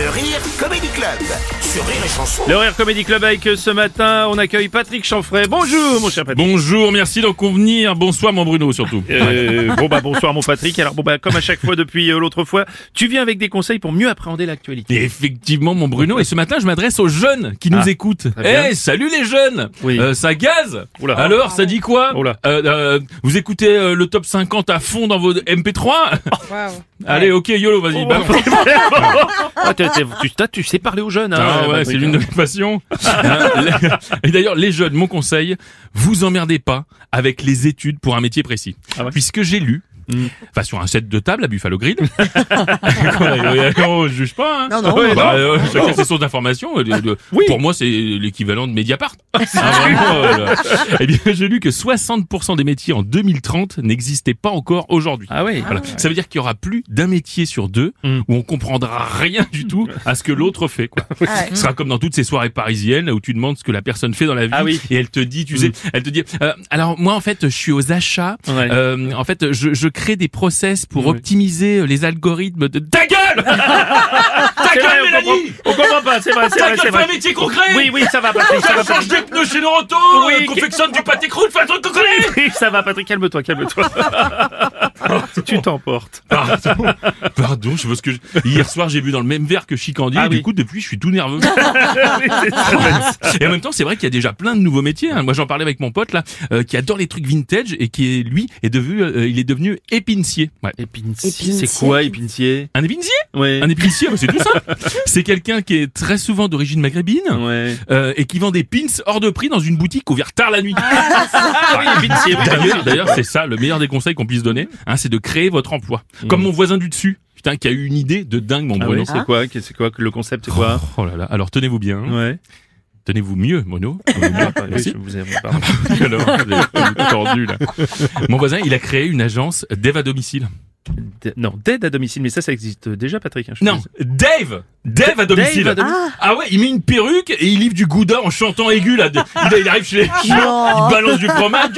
Le Rire Comedy Club sur Rire et Chanson. Le Rire Comedy Club avec euh, ce matin, on accueille Patrick Chanfray. Bonjour mon cher Patrick. Bonjour, merci d'en convenir. Bonsoir mon Bruno surtout. Euh, bon bah bonsoir mon Patrick. Alors bon bah comme à chaque fois depuis euh, l'autre fois, tu viens avec des conseils pour mieux appréhender l'actualité. Et effectivement mon Bruno, et ce matin je m'adresse aux jeunes qui nous Ah, écoutent. très bien. Eh, salut les jeunes Oui. Euh, Ça gaze Oula. Alors, ça dit quoi Oula. Euh, euh, Vous écoutez euh, le top 50 à fond dans vos MP3 Allez, ok, YOLO, vas-y. Ah, t'es- t'es- tu, t'as- tu sais parler aux jeunes. Hein, Ah ouais, Patrick, c'est l'une de hein. mes passions. Hein, les- Et d'ailleurs, les jeunes, mon conseil, vous emmerdez pas avec les études pour un métier précis. Ah ouais Puisque j'ai lu, Mm. enfin sur un set de table à Buffalo Grill. on juge pas. Hein. Non, non, Ouais, non. bah, euh, chacun ses sources d'information. euh, de- de- Oui. Pour moi, c'est l'équivalent de Mediapart. Ah, euh. Eh bien, j'ai lu que 60% des métiers en 2030 n'existaient pas encore aujourd'hui. Ah oui. Voilà. Ça veut dire qu'il y aura plus d'un métier sur deux Mm. où on comprendra rien du tout à ce que l'autre fait. Quoi. Ah. Ce sera comme dans toutes ces soirées parisiennes où tu demandes ce que la personne fait dans la vie Ah oui. et elle te dit, tu sais, elle te dit, euh, alors moi en fait je suis aux achats, Ouais. euh, en fait je, je crée des process pour Oui. optimiser les algorithmes de ta gueule, ta C'est vrai, gueule on Mélanie, comprend, on comprend pas, c'est vrai, c'est ta vrai, gueule vrai. un métier concret. Oui, oui, ça va Patrick, ça va change des pneus chez Neuroto, Oui, confectionne du pâté croûte, fais un truc qu'on connaît. Oui, ça va Patrick, calme-toi, calme-toi. tu t'emportes. Pardon, pardon, je ce que je... hier soir j'ai bu dans le même verre que Chicandi Ah et oui. du coup depuis je suis tout nerveux. Et en même temps, c'est vrai qu'il y a déjà plein de nouveaux métiers. hein. Moi, j'en parlais avec mon pote là, euh, qui adore les trucs vintage et qui est lui est devenu, euh, il est devenu épincier. Ouais. Épincier. Épincier. C'est quoi épincier Un épincier Ouais. Un épincier, c'est tout ça. c'est quelqu'un qui est très souvent d'origine maghrébine Ouais. euh, et qui vend des pins hors de prix dans une boutique ouverte tard la nuit. Ah oui. D'ailleurs, d'ailleurs, c'est ça le meilleur des conseils qu'on puisse donner, hein, c'est de créer votre emploi. Comme mon voisin du dessus, putain, qui a eu une idée de dingue, mon Ah Bruno. oui, c'est quoi C'est quoi le concept C'est quoi Oh là là. Alors tenez-vous bien, Ouais. tenez-vous mieux, Mono. Merci. Vous tout tordu, là. Mon voisin, il a créé une agence d'aide à domicile. Non, d'aide à domicile, mais ça, ça existe déjà, Patrick. hein, je Non, Dave Dave à domicile Dave à domicile. Ah ouais, il met une perruque et il livre du gouda en chantant aigu là. De- Il, il arrive chez les chiens, il balance du fromage.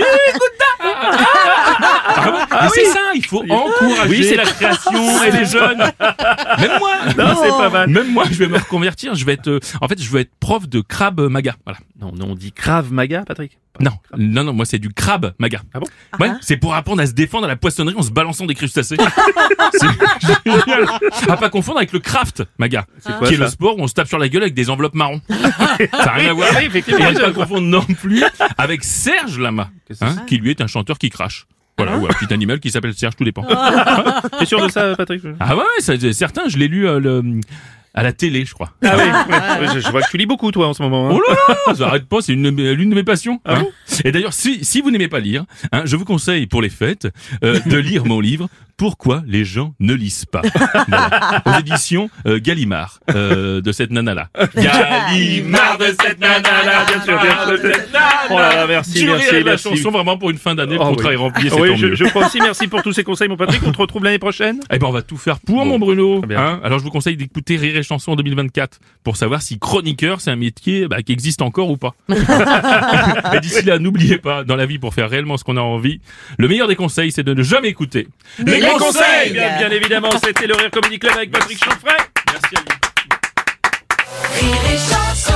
Ah c'est ça, il faut encourager Oui, c'est- la création et les jeunes. Même moi. Non, c'est pas mal. Même moi, je vais me reconvertir. Je vais être, euh, en fait, je vais être prof de crabe maga. Voilà. Non, non, on dit Krav Maga, Patrick. Non, non, non, moi c'est du crabe maga. Ah bon Ouais, c'est pour apprendre à se défendre à la poissonnerie en se balançant des crustacés. c'est génial. À pas confondre avec le craft maga, C'est quoi, qui est ça le sport où on se tape sur la gueule avec des enveloppes marron. ça n'a rien à voir. Ah oui, effectivement, Et à je ne pas vois. confondre non plus avec Serge Lama, Qu'est-ce que hein, qui lui est un chanteur qui crache. Voilà, ou un petit animal qui s'appelle Serge, tout dépend. T'es sûr de ça, Patrick? Ah ouais, ouais, ça, certains, je l'ai lu euh, le- à la télé, je crois. Ah oui, ouais. je, je vois que tu lis beaucoup, toi, en ce moment. hein. Oh là là, ça arrête pas, c'est une de mes- l'une de mes passions. Ah hein. Et d'ailleurs, si, si vous n'aimez pas lire, hein, je vous conseille pour les fêtes euh, de lire mon livre Pourquoi les gens ne lisent pas Voilà. aux éditions euh, Gallimard euh, de cette nana-là. Gallimard de cette nana-là, Bien sûr, bien sûr. de cette nana. Oh là là, merci, Durée merci, la merci. chanson vraiment pour une fin d'année, le Oh contrat oui. rempli, c'est oui, tant je, mieux. je crois aussi. Merci pour tous ces conseils, mon Patrick. On te retrouve l'année prochaine? Eh ben, on va tout faire pour Bon. mon Bruno. Très bien. Hein Alors, je vous conseille d'écouter Rire et Chanson en 2024 pour savoir si chroniqueur, c'est un métier bah, qui existe encore ou pas. et d'ici là, n'oubliez pas, dans la vie, pour faire réellement ce qu'on a envie, le meilleur des conseils, c'est de ne jamais écouter. Les conseils bien, bien évidemment, c'était le Rire Comedy Club avec Patrick Chanfray. Merci à vous. Rire et chanson